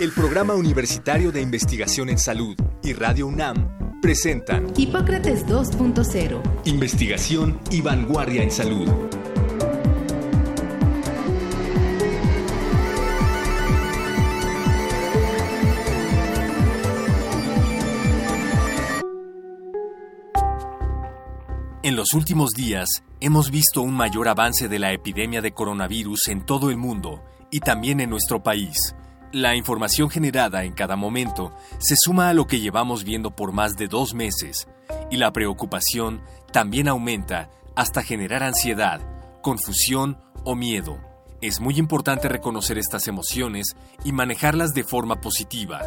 El Programa Universitario de Investigación en Salud y Radio UNAM presentan Hipócrates 2.0 Investigación y vanguardia en salud. En los últimos días hemos visto un mayor avance de la epidemia de coronavirus en todo el mundo y también en nuestro país. La información generada en cada momento se suma a lo que llevamos viendo por más de dos meses y la preocupación también aumenta hasta generar ansiedad, confusión o miedo. Es muy importante reconocer estas emociones y manejarlas de forma positiva.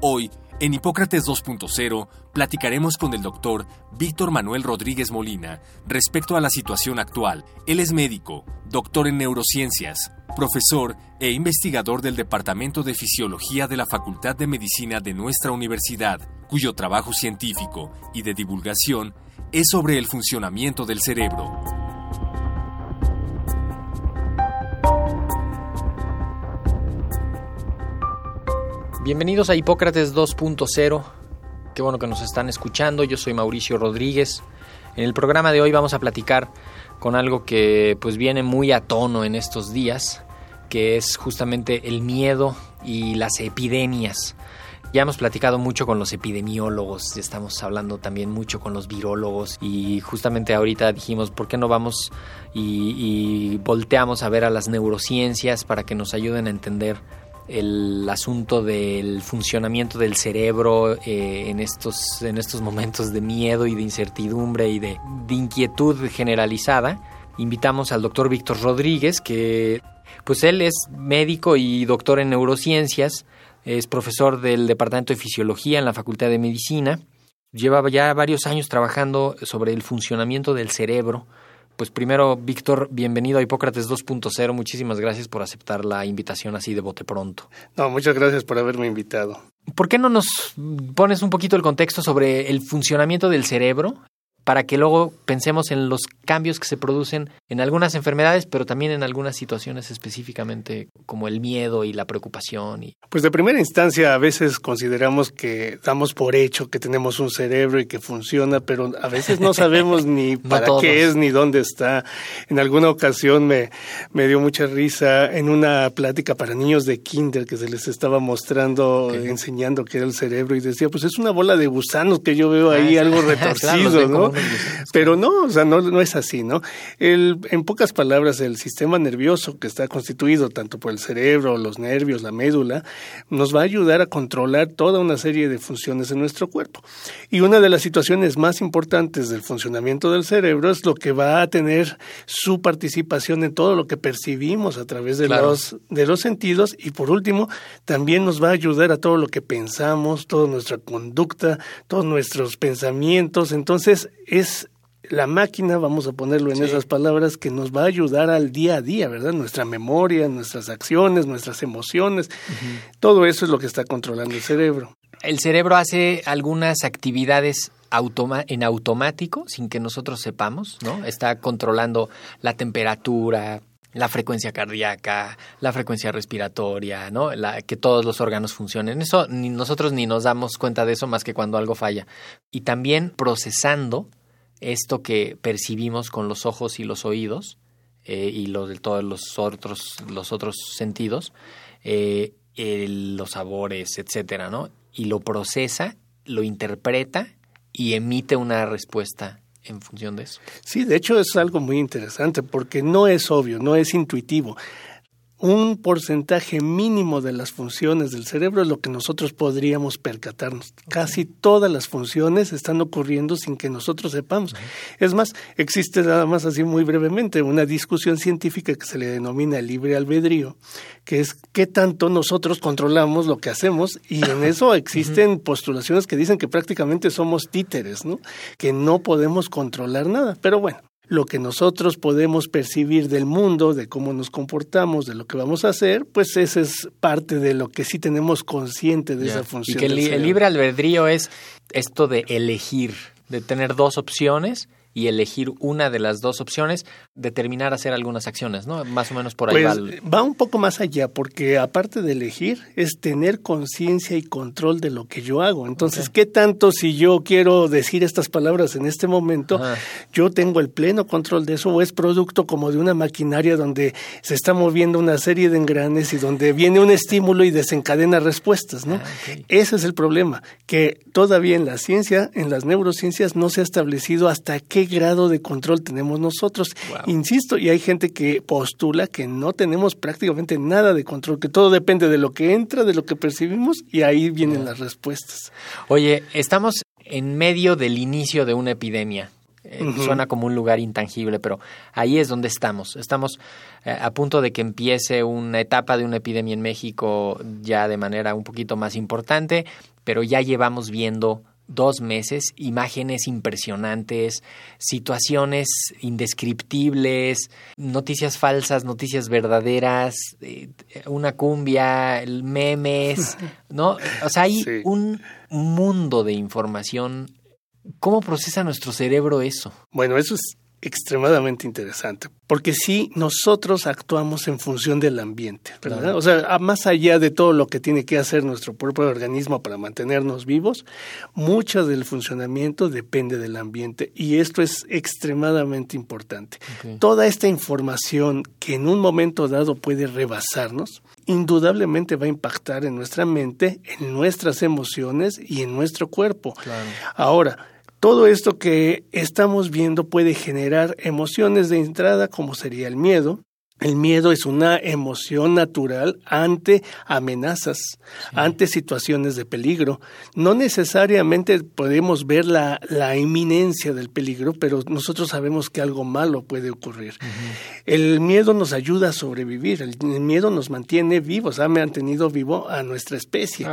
Hoy, en Hipócrates 2.0, platicaremos con el doctor Víctor Manuel Rodríguez Molina respecto a la situación actual. Él es médico, doctor en neurociencias, profesor e investigador del Departamento de Fisiología de la Facultad de Medicina de nuestra universidad, cuyo trabajo científico y de divulgación es sobre el funcionamiento del cerebro. Bienvenidos a Hipócrates 2.0. Qué bueno que nos están escuchando. Yo soy Mauricio Rodríguez. En el programa de hoy vamos a platicar con algo que pues viene muy a tono en estos días, que es justamente el miedo y las epidemias. Ya hemos platicado mucho con los epidemiólogos, estamos hablando también mucho con los virólogos y justamente ahorita dijimos, ¿por qué no vamos y, y volteamos a ver a las neurociencias para que nos ayuden a entender el asunto del funcionamiento del cerebro eh, en, estos, en estos momentos de miedo y de incertidumbre y de, de inquietud generalizada. Invitamos al doctor Víctor Rodríguez, que pues él es médico y doctor en neurociencias, es profesor del Departamento de Fisiología en la Facultad de Medicina, lleva ya varios años trabajando sobre el funcionamiento del cerebro, pues primero, Víctor, bienvenido a Hipócrates 2.0. Muchísimas gracias por aceptar la invitación así de bote pronto. No, muchas gracias por haberme invitado. ¿Por qué no nos pones un poquito el contexto sobre el funcionamiento del cerebro para que luego pensemos en los cambios que se producen en algunas enfermedades, pero también en algunas situaciones específicamente como el miedo y la preocupación. Y... Pues de primera instancia a veces consideramos que damos por hecho que tenemos un cerebro y que funciona, pero a veces no sabemos ni para qué es ni dónde está. En alguna ocasión me, me dio mucha risa en una plática para niños de kinder que se les estaba mostrando, enseñando qué era el cerebro y decía, pues es una bola de gusanos que yo veo ahí, Ah, algo claro, retorcido, ¿no? Pero no, o sea, no, no es así, ¿no? El, en pocas palabras, el sistema nervioso que está constituido tanto por el cerebro, los nervios, la médula, nos va a ayudar a controlar toda una serie de funciones en nuestro cuerpo. Y una de las situaciones más importantes del funcionamiento del cerebro es lo que va a tener su participación en todo lo que percibimos a través de, Claro. los, de los sentidos y por último también nos va a ayudar a todo lo que pensamos, toda nuestra conducta, todos nuestros pensamientos. Entonces es la máquina, vamos a ponerlo en Sí. esas palabras, que nos va a ayudar al día a día, ¿verdad? Nuestra memoria, nuestras acciones, nuestras emociones, todo eso es lo que está controlando el cerebro. El cerebro hace algunas actividades automa- en automático sin que nosotros sepamos, ¿no? Está controlando la temperatura, la frecuencia cardíaca, la frecuencia respiratoria, ¿no? La, que todos los órganos funcionen. Eso ni nosotros ni nos damos cuenta de eso más que cuando algo falla. Y también procesando esto que percibimos con los ojos y los oídos eh, y los de todos los otros los otros sentidos, eh, el- los sabores, etcétera, ¿no? Y lo procesa, lo interpreta y emite una respuesta en función de eso. Sí, de hecho es algo muy interesante porque no es obvio, no es intuitivo. Un porcentaje mínimo de las funciones del cerebro es lo que nosotros podríamos percatarnos. Casi todas las funciones están ocurriendo sin que nosotros sepamos. Es más, existe nada más así muy brevemente una discusión científica que se le denomina libre albedrío, que es qué tanto nosotros controlamos lo que hacemos y en eso existen postulaciones que dicen que prácticamente somos títeres, ¿no? Que no podemos controlar nada. Pero bueno, lo que nosotros podemos percibir del mundo, de cómo nos comportamos, de lo que vamos a hacer, pues esa es parte de lo que sí tenemos consciente de esa función. Y que el libre albedrío es esto de elegir, de tener dos opciones y elegir una de las dos opciones, determinar hacer algunas acciones, ¿no? Más o menos por ahí pues, va. Va un poco más allá, porque aparte de elegir, es tener conciencia y control de lo que yo hago. Entonces, ¿qué tanto si yo quiero decir estas palabras en este momento, yo tengo el pleno control de eso o es producto como de una maquinaria donde se está moviendo una serie de engranes y donde viene un estímulo y desencadena respuestas, ¿no? Ah, Ese es el problema, que todavía en la ciencia, en las neurociencias, no se ha establecido hasta qué grado de control tenemos nosotros. Insisto, y hay gente que postula que no tenemos prácticamente nada de control, que todo depende de lo que entra, de lo que percibimos, y ahí vienen las respuestas. Oye, estamos en medio del inicio de una epidemia. Eh, suena como un lugar intangible, pero ahí es donde estamos. Estamos eh, a punto de que empiece una etapa de una epidemia en México ya de manera un poquito más importante, pero ya llevamos viendo dos meses, imágenes impresionantes, situaciones indescriptibles, noticias falsas, noticias verdaderas, eh, una cumbia, memes, ¿no? O sea, hay un mundo de información. ¿Cómo procesa nuestro cerebro eso? Bueno, eso es extremadamente interesante, porque si nosotros actuamos en función del ambiente, ¿verdad? O sea, más allá de todo lo que tiene que hacer nuestro propio organismo para mantenernos vivos, mucho del funcionamiento depende del ambiente y esto es extremadamente importante. Toda esta información que en un momento dado puede rebasarnos, indudablemente va a impactar en nuestra mente, en nuestras emociones y en nuestro cuerpo. Ahora, todo esto que estamos viendo puede generar emociones de entrada como sería el miedo. El miedo es una emoción natural ante amenazas, ante situaciones de peligro. No necesariamente podemos ver la, la inminencia del peligro, pero nosotros sabemos que algo malo puede ocurrir. El miedo nos ayuda a sobrevivir, el, miedo nos mantiene vivos, ha mantenido vivo a nuestra especie.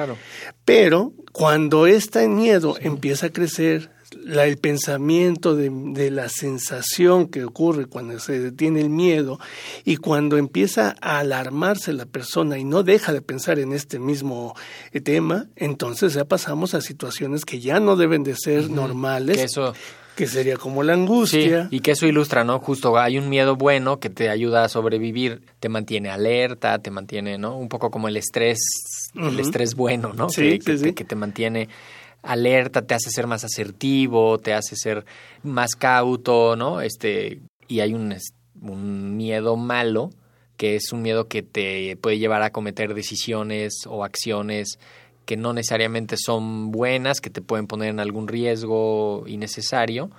Pero cuando este miedo empieza a crecer, la, el pensamiento de, de, la sensación que ocurre cuando se detiene el miedo y cuando empieza a alarmarse la persona y no deja de pensar en este mismo eh, tema, entonces ya pasamos a situaciones que ya no deben de ser normales. Que eso que sería como la angustia. y que eso ilustra, ¿no? Justo hay un miedo bueno que te ayuda a sobrevivir, te mantiene alerta, te mantiene, ¿no? Un poco como el estrés, el estrés bueno, ¿no? Sí, que, sí, que, te mantiene alerta, te hace ser más asertivo, te hace ser más cauto, ¿no? Este, y hay un, miedo malo, que es un miedo que te puede llevar a cometer decisiones o acciones que no necesariamente son buenas, que te pueden poner en algún riesgo innecesario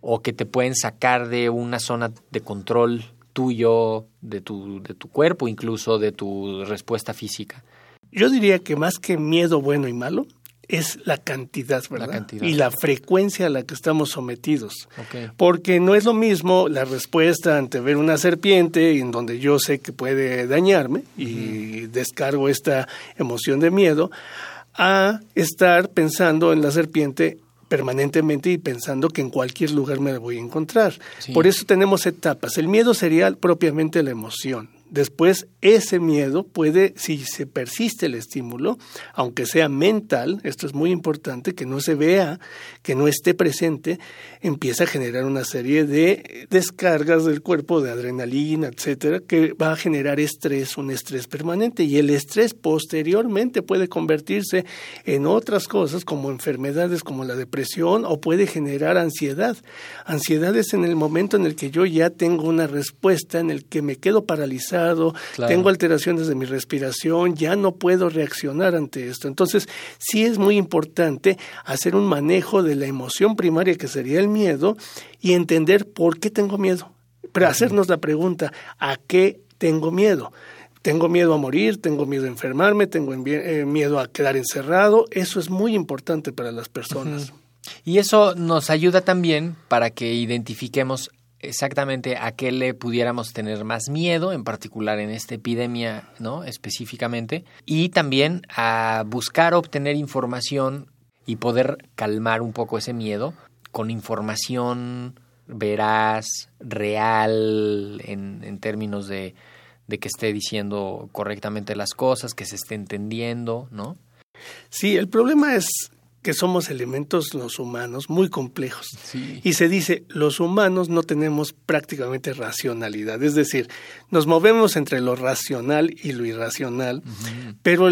o que te pueden sacar de una zona de control tuyo, de tu, de tu cuerpo, incluso de tu respuesta física. Yo diría que más que miedo bueno y malo, es la cantidad, ¿verdad? Y la frecuencia a la que estamos sometidos. Porque no es lo mismo la respuesta ante ver una serpiente en donde yo sé que puede dañarme y descargo esta emoción de miedo, a estar pensando en la serpiente permanentemente y pensando que en cualquier lugar me la voy a encontrar. Por eso tenemos etapas. El miedo sería propiamente la emoción. Después, ese miedo puede, si se persiste el estímulo, aunque sea mental, esto es muy importante, que no se vea, que no esté presente, empieza a generar una serie de descargas del cuerpo de adrenalina, etcétera, que va a generar estrés, un estrés permanente. Y el estrés posteriormente puede convertirse en otras cosas como enfermedades como la depresión o puede generar ansiedad. Ansiedad es en el momento en el que yo ya tengo una respuesta, en el que me quedo paralizado tengo alteraciones de mi respiración, ya no puedo reaccionar ante esto. Entonces, sí es muy importante hacer un manejo de la emoción primaria que sería el miedo y entender por qué tengo miedo. Pero hacernos la pregunta, ¿a qué tengo miedo? tengo miedo a morir, tengo miedo a enfermarme, tengo eh, miedo a quedar encerrado. Eso es muy importante para las personas. Y eso nos ayuda también para que identifiquemos exactamente a qué le pudiéramos tener más miedo, en particular en esta epidemia, ¿no? Específicamente, y también a buscar obtener información y poder calmar un poco ese miedo con información veraz, real, en, términos de, de que esté diciendo correctamente las cosas, que se esté entendiendo, ¿no? Sí, el problema es que somos elementos los humanos muy complejos. Y se dice, los humanos no tenemos prácticamente racionalidad, es decir, nos movemos entre lo racional y lo irracional, pero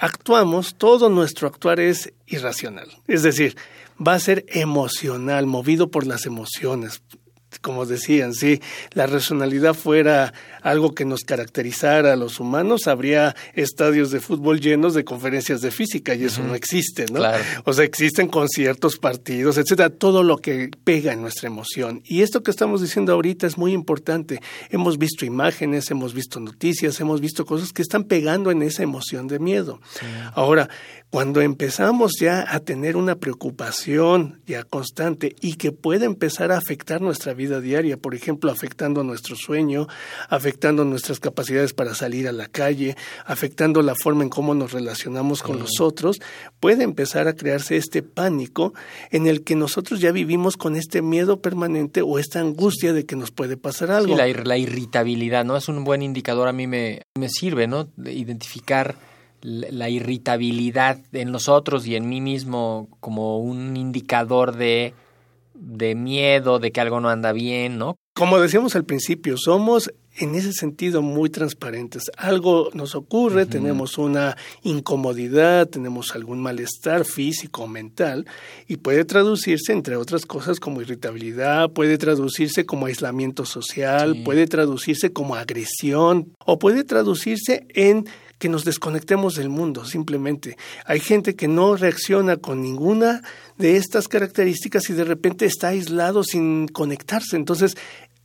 actuamos, todo nuestro actuar es irracional, es decir, va a ser emocional, movido por las emociones, como decían, si la racionalidad fuera algo que nos caracterizara a los humanos, habría estadios de fútbol llenos de conferencias de física y eso no existe, ¿no? O sea, existen conciertos, partidos, etcétera, todo lo que pega en nuestra emoción. Y esto que estamos diciendo ahorita es muy importante. Hemos visto imágenes, hemos visto noticias, hemos visto cosas que están pegando en esa emoción de miedo. Ahora, cuando empezamos ya a tener una preocupación ya constante y que puede empezar a afectar nuestra vida diaria, por ejemplo, afectando nuestro sueño, afectando nuestras capacidades para salir a la calle, afectando la forma en cómo nos relacionamos con los otros, puede empezar a crearse este pánico en el que nosotros ya vivimos con este miedo permanente o esta angustia de que nos puede pasar algo. Sí, la, la irritabilidad, ¿no? Es un buen indicador, a mí me, me sirve, ¿no? De identificar la irritabilidad en nosotros y en mí mismo como un indicador de, de miedo, de que algo no anda bien, ¿no? Como decíamos al principio, somos en ese sentido muy transparentes. Algo nos ocurre, tenemos una incomodidad, tenemos algún malestar físico o mental y puede traducirse, entre otras cosas, como irritabilidad, puede traducirse como aislamiento social, puede traducirse como agresión o puede traducirse en que nos desconectemos del mundo, simplemente. Hay gente que no reacciona con ninguna de estas características y de repente está aislado sin conectarse. Entonces,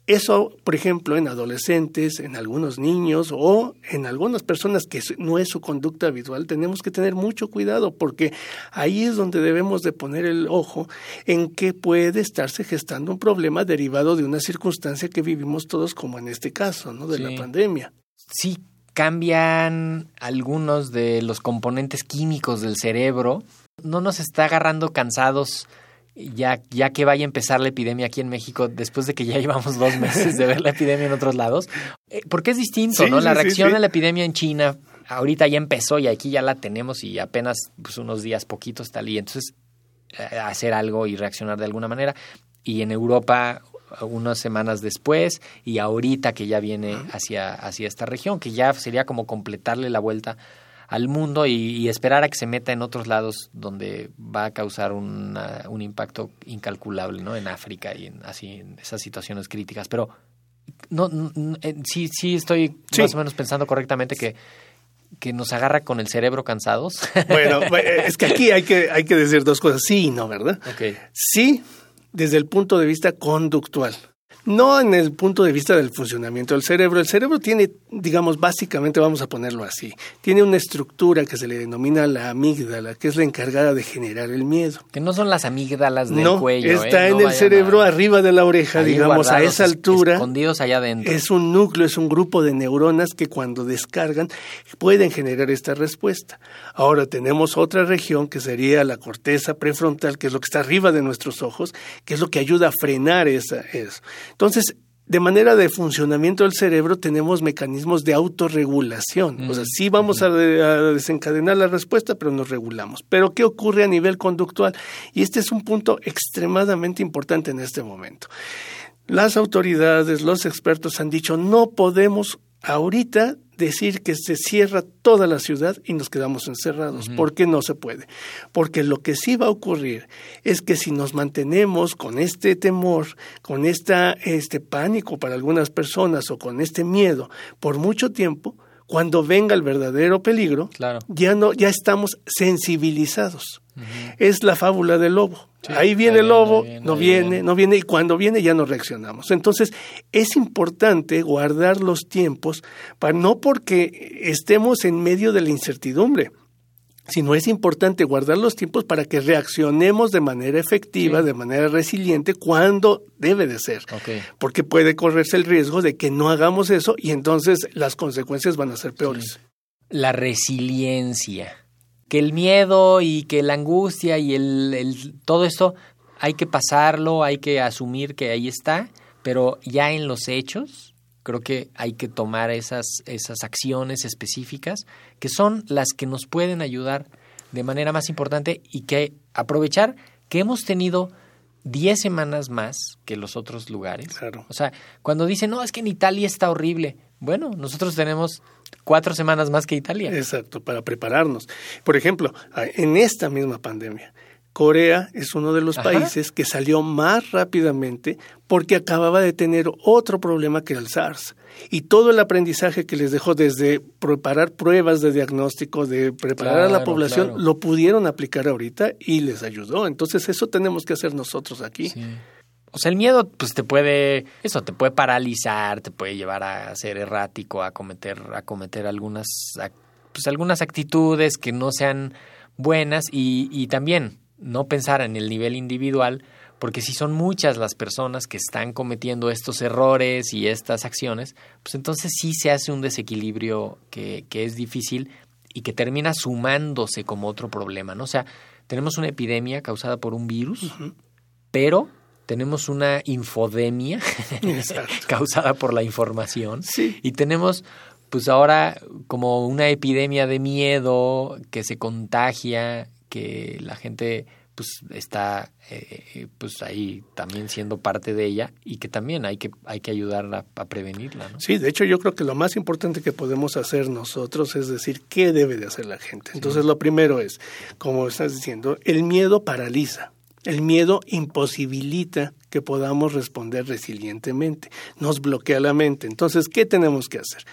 eso, por ejemplo, en adolescentes, en algunos niños o en algunas personas que no es su conducta habitual, tenemos que tener mucho cuidado porque ahí es donde debemos de poner el ojo en que puede estarse gestando un problema derivado de una circunstancia que vivimos todos como en este caso, ¿no? De la pandemia. Sí, cambian algunos de los componentes químicos del cerebro. No nos está agarrando cansados ya, ya que vaya a empezar la epidemia aquí en México, después de que ya llevamos dos meses de ver la epidemia en otros lados. Eh, porque es distinto, ¿no? La reacción a la epidemia en China ahorita ya empezó y aquí ya la tenemos y apenas pues, unos días poquitos tal y entonces eh, hacer algo y reaccionar de alguna manera. Y en Europa unas semanas después y ahorita que ya viene hacia, hacia esta región, que ya sería como completarle la vuelta al mundo y, esperar a que se meta en otros lados donde va a causar un impacto incalculable, ¿no? En África y en, así en esas situaciones críticas. Pero no, eh, sí, sí estoy más o menos pensando correctamente que que nos agarra con el cerebro cansados. Bueno, es que aquí hay que, hay que decir dos cosas, sí y no, ¿verdad? Okay. Sí, desde el punto de vista conductual no en el punto de vista del funcionamiento del cerebro. El cerebro tiene, digamos, básicamente vamos a ponerlo así, tiene una estructura que se le denomina la amígdala, que es la encargada de generar el miedo. Que no son las amígdalas del cuello. ¿eh? Está en el cerebro arriba de la oreja, digamos, a esa altura. Escondidos allá adentro. Es un núcleo, es un grupo de neuronas que cuando descargan pueden generar esta respuesta. Ahora tenemos otra región que sería la corteza prefrontal, que es lo que está arriba de nuestros ojos, que es lo que ayuda a frenar esa, eso. Entonces, de manera de funcionamiento del cerebro tenemos mecanismos de autorregulación. o sea, sí vamos a, desencadenar la respuesta, pero nos regulamos. Pero ¿qué ocurre a nivel conductual? Y este es un punto extremadamente importante en este momento. Las autoridades, los expertos han dicho, no podemos ahorita decir que se cierra toda la ciudad y nos quedamos encerrados. ¿Por qué no se puede? Porque lo que sí va a ocurrir es que si nos mantenemos con este temor, con esta, este pánico para algunas personas o con este miedo por mucho tiempo, cuando venga el verdadero peligro, ya no, ya estamos sensibilizados. Es la fábula del lobo. Ahí viene el lobo, no viene, no viene, y cuando viene ya no reaccionamos. Entonces, es importante guardar los tiempos, para, no porque estemos en medio de la incertidumbre, sino es importante guardar los tiempos para que reaccionemos de manera efectiva, de manera resiliente, cuando debe de ser. Porque puede correrse el riesgo de que no hagamos eso y entonces las consecuencias van a ser peores. La resiliencia. Que el miedo y que la angustia y el, el, todo esto hay que pasarlo, hay que asumir que ahí está, pero ya en los hechos, Creo que hay que tomar esas, esas acciones específicas que son las que nos pueden ayudar de manera más importante y que aprovechar que hemos tenido 10 semanas más que los otros lugares. Claro. O sea, cuando dicen, no, es que en Italia está horrible. Bueno, nosotros tenemos cuatro semanas más que Italia. Exacto, para prepararnos. Por ejemplo, en esta misma pandemia, Corea es uno de los países que salió más rápidamente porque acababa de tener otro problema que el SARS. Y todo el aprendizaje que les dejó desde preparar pruebas de diagnóstico, de preparar a la población, lo pudieron aplicar ahorita y les ayudó. Entonces eso tenemos que hacer nosotros aquí. O sea, el miedo, pues te puede, eso, te puede paralizar, te puede llevar a ser errático, a cometer, a cometer algunas, pues algunas actitudes que no sean buenas y, y también no pensar en el nivel individual, porque si son muchas las personas que están cometiendo estos errores y estas acciones, pues entonces sí se hace un desequilibrio que, que es difícil y que termina sumándose como otro problema, ¿no? O sea, tenemos una epidemia causada por un virus, pero tenemos una infodemia causada por la información y tenemos pues ahora como una epidemia de miedo que se contagia que la gente pues está eh, pues ahí también siendo parte de ella y que también hay que hay que ayudarla a prevenirla ¿no? sí de hecho yo creo que lo más importante que podemos hacer nosotros es decir qué debe de hacer la gente. Entonces lo primero es como estás diciendo el miedo paraliza el miedo imposibilita que podamos responder resilientemente nos bloquea la mente. Entonces qué tenemos que hacer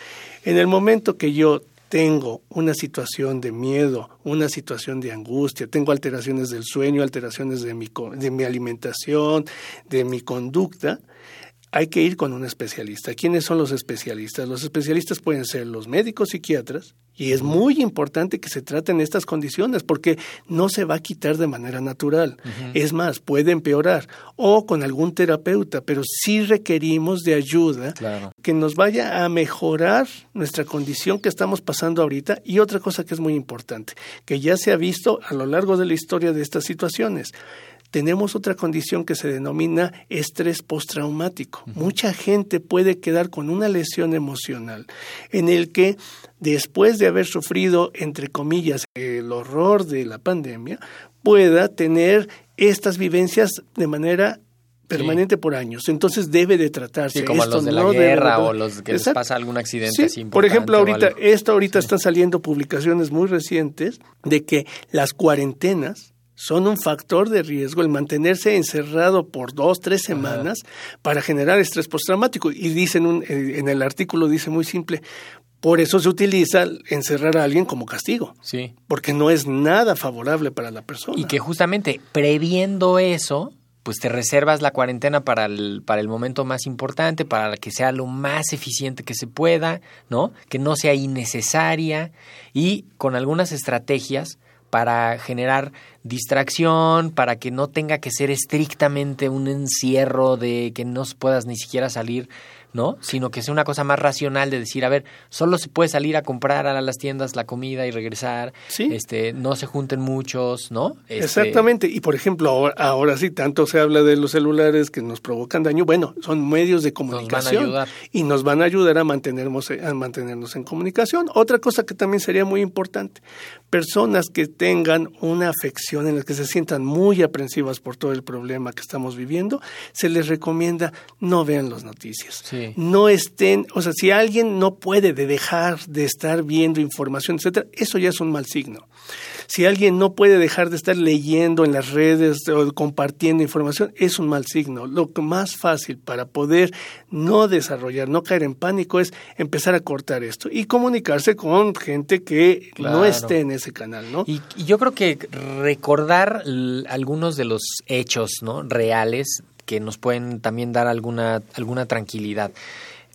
en el momento que yo tengo una situación de miedo, una situación de angustia, tengo alteraciones del sueño, alteraciones de mi, de mi alimentación, de mi conducta, hay que ir con un especialista. ¿Quiénes son los especialistas? Los especialistas pueden ser los médicos psiquiatras y es muy importante que se traten estas condiciones porque no se va a quitar de manera natural. Es más, puede empeorar o con algún terapeuta, pero sí requerimos de ayuda que nos vaya a mejorar nuestra condición que estamos pasando ahorita y otra cosa que es muy importante, que ya se ha visto a lo largo de la historia de estas situaciones tenemos otra condición que se denomina estrés postraumático. Mucha gente puede quedar con una lesión emocional en el que después de haber sufrido, entre comillas, el horror de la pandemia, pueda tener estas vivencias de manera permanente por años. Entonces debe de tratarse. como los de la guerra o los que les pasa algún accidente sí. Por ejemplo, ahorita, esto ahorita están saliendo publicaciones muy recientes de que las cuarentenas son un factor de riesgo el mantenerse encerrado por dos, tres semanas para generar estrés postraumático. Y dicen eh, en el artículo dice muy simple, por eso se utiliza encerrar a alguien como castigo. Sí. Porque no es nada favorable para la persona. Y que justamente previendo eso, pues te reservas la cuarentena para el, para el momento más importante, para que sea lo más eficiente que se pueda, ¿no? Que no sea innecesaria y con algunas estrategias para generar distracción, para que no tenga que ser estrictamente un encierro de que no puedas ni siquiera salir ¿no? Sino que sea una cosa más racional de decir, a ver, solo se puede salir a comprar a las tiendas la comida y regresar, este, no se junten muchos, ¿no? Este, Exactamente, y por ejemplo, ahora, sí, tanto se habla de los celulares que nos provocan daño, bueno, son medios de comunicación y nos van a ayudar a mantenernos, a mantenernos en comunicación. Otra cosa que también sería muy importante, personas que tengan una afección en la que se sientan muy aprensivas por todo el problema que estamos viviendo, se les recomienda no vean las noticias. Sí. No estén, o sea, si alguien no puede de dejar de estar viendo información, etcétera, eso ya es un mal signo. Si alguien no puede dejar de estar leyendo en las redes o compartiendo información, es un mal signo. Lo más fácil para poder no desarrollar, no caer en pánico es empezar a cortar esto y comunicarse con gente que Claro. no esté en ese canal, ¿no? Y, y yo creo que recordar algunos de los hechos ¿no? reales que nos pueden también dar alguna, alguna tranquilidad.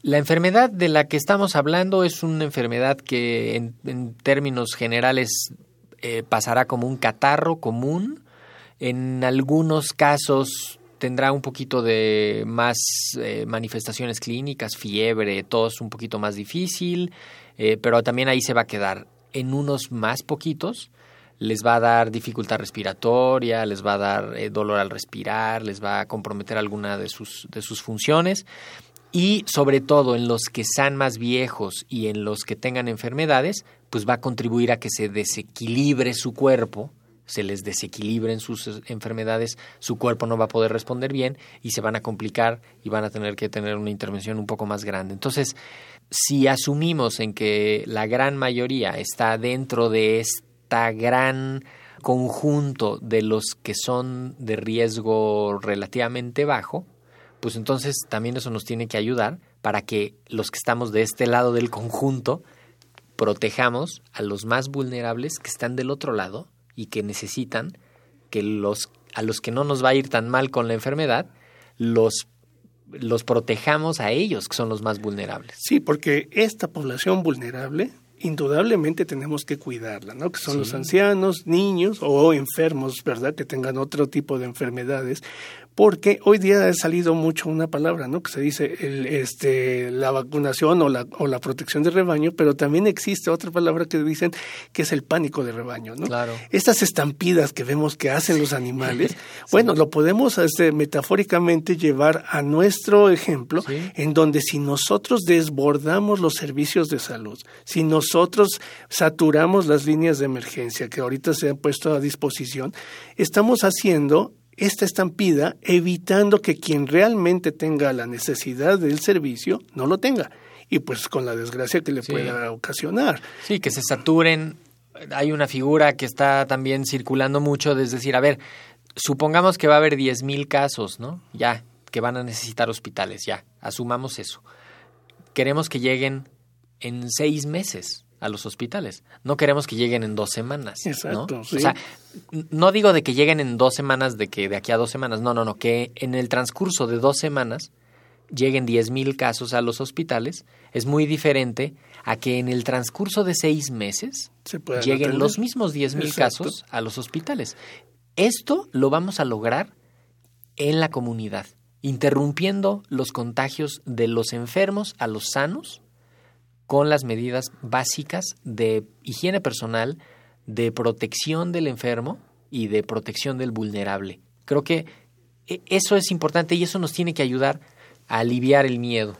La enfermedad de la que estamos hablando es una enfermedad que en, términos generales eh, pasará como un catarro común. En algunos casos tendrá un poquito de más eh, manifestaciones clínicas, fiebre, tos un poquito más difícil, eh, pero también ahí se va a quedar. En unos más poquitos les va a dar dificultad respiratoria, les va a dar eh, dolor al respirar, les va a comprometer alguna de sus, de sus funciones y sobre todo en los que sean más viejos y en los que tengan enfermedades, pues va a contribuir a que se desequilibre su cuerpo, se les desequilibren sus eh, enfermedades, su cuerpo no va a poder responder bien y se van a complicar y van a tener que tener una intervención un poco más grande. Entonces, si asumimos en que la gran mayoría está dentro de gran conjunto de los que son de riesgo relativamente bajo, pues entonces también eso nos tiene que ayudar para que los que estamos de este lado del conjunto protejamos a los más vulnerables que están del otro lado y que necesitan que los a los que no nos va a ir tan mal con la enfermedad los los protejamos a ellos que son los más vulnerables. Sí, porque esta población vulnerable, indudablemente tenemos que cuidarla, ¿no? Que son Sí. los ancianos, niños o enfermos, ¿verdad? Que tengan otro tipo de enfermedades. Porque hoy día ha salido mucho una palabra, ¿no? Que se dice el, este, la vacunación o la, o la protección de rebaño, pero también existe otra palabra que dicen que es el pánico de rebaño, ¿no? Claro. Estas estampidas que vemos que hacen los animales, bueno, lo podemos este, metafóricamente llevar a nuestro ejemplo, Sí. en donde si nosotros desbordamos los servicios de salud, si nosotros saturamos las líneas de emergencia que ahorita se han puesto a disposición, estamos haciendo esta estampida evitando que quien realmente tenga la necesidad del servicio no lo tenga y pues con la desgracia que le Sí. pueda ocasionar. Sí, que se saturen. Hay una figura que está también circulando mucho, es decir, a ver, supongamos que va a haber 10.000 casos, ¿no? Ya, que van a necesitar hospitales, ya, asumamos eso. Queremos que lleguen en seis meses a los hospitales. No queremos que lleguen en dos semanas. ¿no? Exacto, sí. O sea, no digo de que lleguen en dos semanas, de que de aquí a dos semanas, no, no, no, que en el transcurso de dos semanas lleguen 10.000 casos a los hospitales es muy diferente a que en el transcurso de seis meses Se lleguen atender. los mismos 10.000 Exacto. casos a los hospitales. Esto lo vamos a lograr en la comunidad, interrumpiendo los contagios de los enfermos a los sanos con las medidas básicas de higiene personal, de protección del enfermo y de protección del vulnerable. Creo que e- eso es importante y eso nos tiene que ayudar a aliviar el miedo.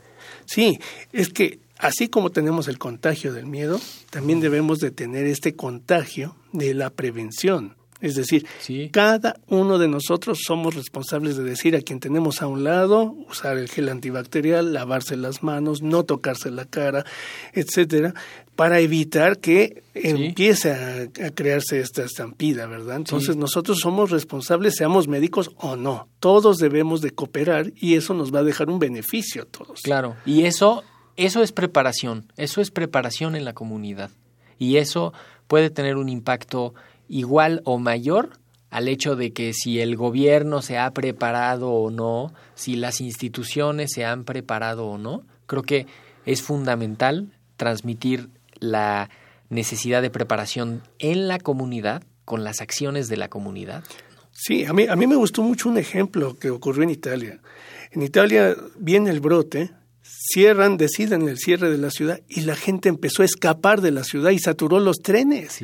Sí, es que así como tenemos el contagio del miedo, también debemos de tener este contagio de la prevención. Es decir, Sí. cada uno de nosotros somos responsables de decir a quien tenemos a un lado, usar el gel antibacterial, lavarse las manos, no tocarse la cara, etcétera, para evitar que empiece a, a crearse esta estampida, ¿verdad? Entonces Sí. nosotros somos responsables, seamos médicos o no. Todos debemos de cooperar y eso nos va a dejar un beneficio a todos. Claro. Y eso, eso es preparación, eso es preparación en la comunidad. Y eso puede tener un impacto igual o mayor al hecho de que si el gobierno se ha preparado o no, si las instituciones se han preparado o no, creo que es fundamental transmitir la necesidad de preparación en la comunidad con las acciones de la comunidad. Sí, a mí, a mí me gustó mucho un ejemplo que ocurrió en Italia. En Italia viene el brote, cierran, deciden el cierre de la ciudad y la gente empezó a escapar de la ciudad y saturó los trenes.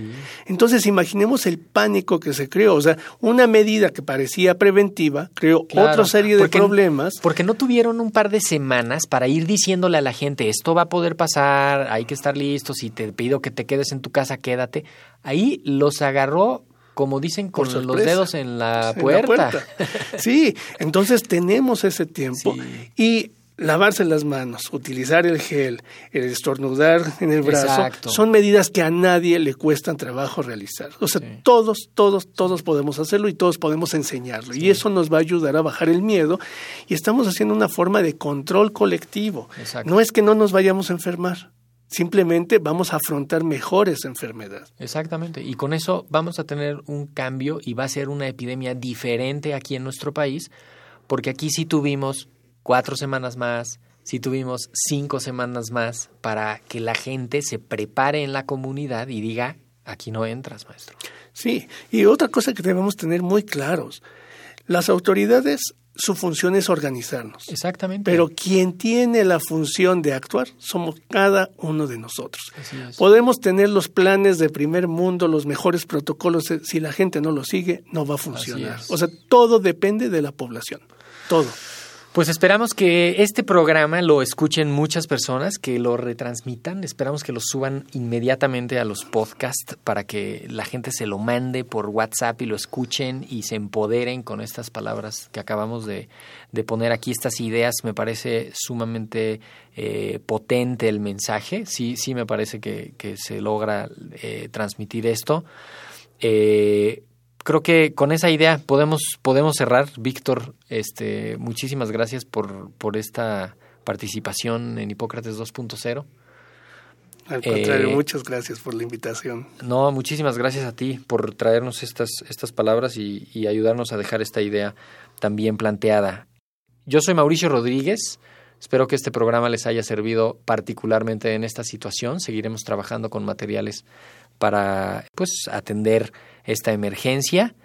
Entonces imaginemos el pánico que se creó, o sea, una medida que parecía preventiva creó Claro, otra serie de porque- problemas. Porque no tuvieron un par de semanas para ir diciéndole a la gente, esto va a poder pasar, hay que estar listos, si te pido que te quedes en tu casa, quédate. Ahí los agarró, como dicen, con Por los dedos en la en la puerta. puerta. Sí, entonces tenemos ese tiempo Sí. y lavarse las manos, utilizar el gel, el estornudar en el brazo, Exacto. son medidas que a nadie le cuestan trabajo realizar. O sea, Sí. todos, todos, todos podemos hacerlo y todos podemos enseñarlo. Y eso nos va a ayudar a bajar el miedo y estamos haciendo una forma de control colectivo. Exacto. No es que no nos vayamos a enfermar, simplemente vamos a afrontar mejor esa enfermedad. Exactamente. Y con eso vamos a tener un cambio y va a ser una epidemia diferente aquí en nuestro país, porque aquí sí tuvimos cuatro semanas más, sí tuvimos cinco semanas más para que la gente se prepare en la comunidad y diga, aquí no entras, maestro. Sí, y otra cosa que debemos tener muy claros, las autoridades, su función es organizarnos. Exactamente. Pero quien tiene la función de actuar somos cada uno de nosotros. Podemos tener los planes de primer mundo, los mejores protocolos, eh, si la gente no los sigue, no va a funcionar. O sea, todo depende de la población, todo. Pues esperamos que este programa lo escuchen muchas personas, que lo retransmitan, esperamos que lo suban inmediatamente a los podcasts para que la gente se lo mande por WhatsApp y lo escuchen y se empoderen con estas palabras que acabamos de, poner aquí, estas ideas. Me parece sumamente eh, potente el mensaje, sí, sí me parece que, que se logra eh, transmitir esto. Eh, creo que con esa idea podemos, podemos cerrar. Víctor, este, muchísimas gracias por, por esta participación en Hipócrates 2.0. Al contrario, Eh, muchas gracias por la invitación. No, muchísimas gracias a ti por traernos estas, estas palabras y, y ayudarnos a dejar esta idea tan bien planteada. Yo soy Mauricio Rodríguez. Espero que este programa les haya servido particularmente en esta situación. Seguiremos trabajando con materiales para pues atender esta emergencia.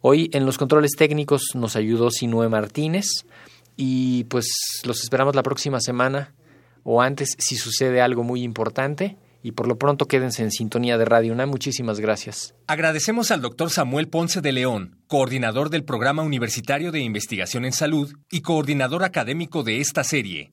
Hoy en los controles técnicos nos ayudó Sinue Martínez y pues los esperamos la próxima semana o antes si sucede algo muy importante. Y por lo pronto quédense en sintonía de Radio UNAM. Muchísimas gracias. Agradecemos al doctor Samuel Ponce de León, coordinador del Programa Universitario de Investigación en Salud y coordinador académico de esta serie.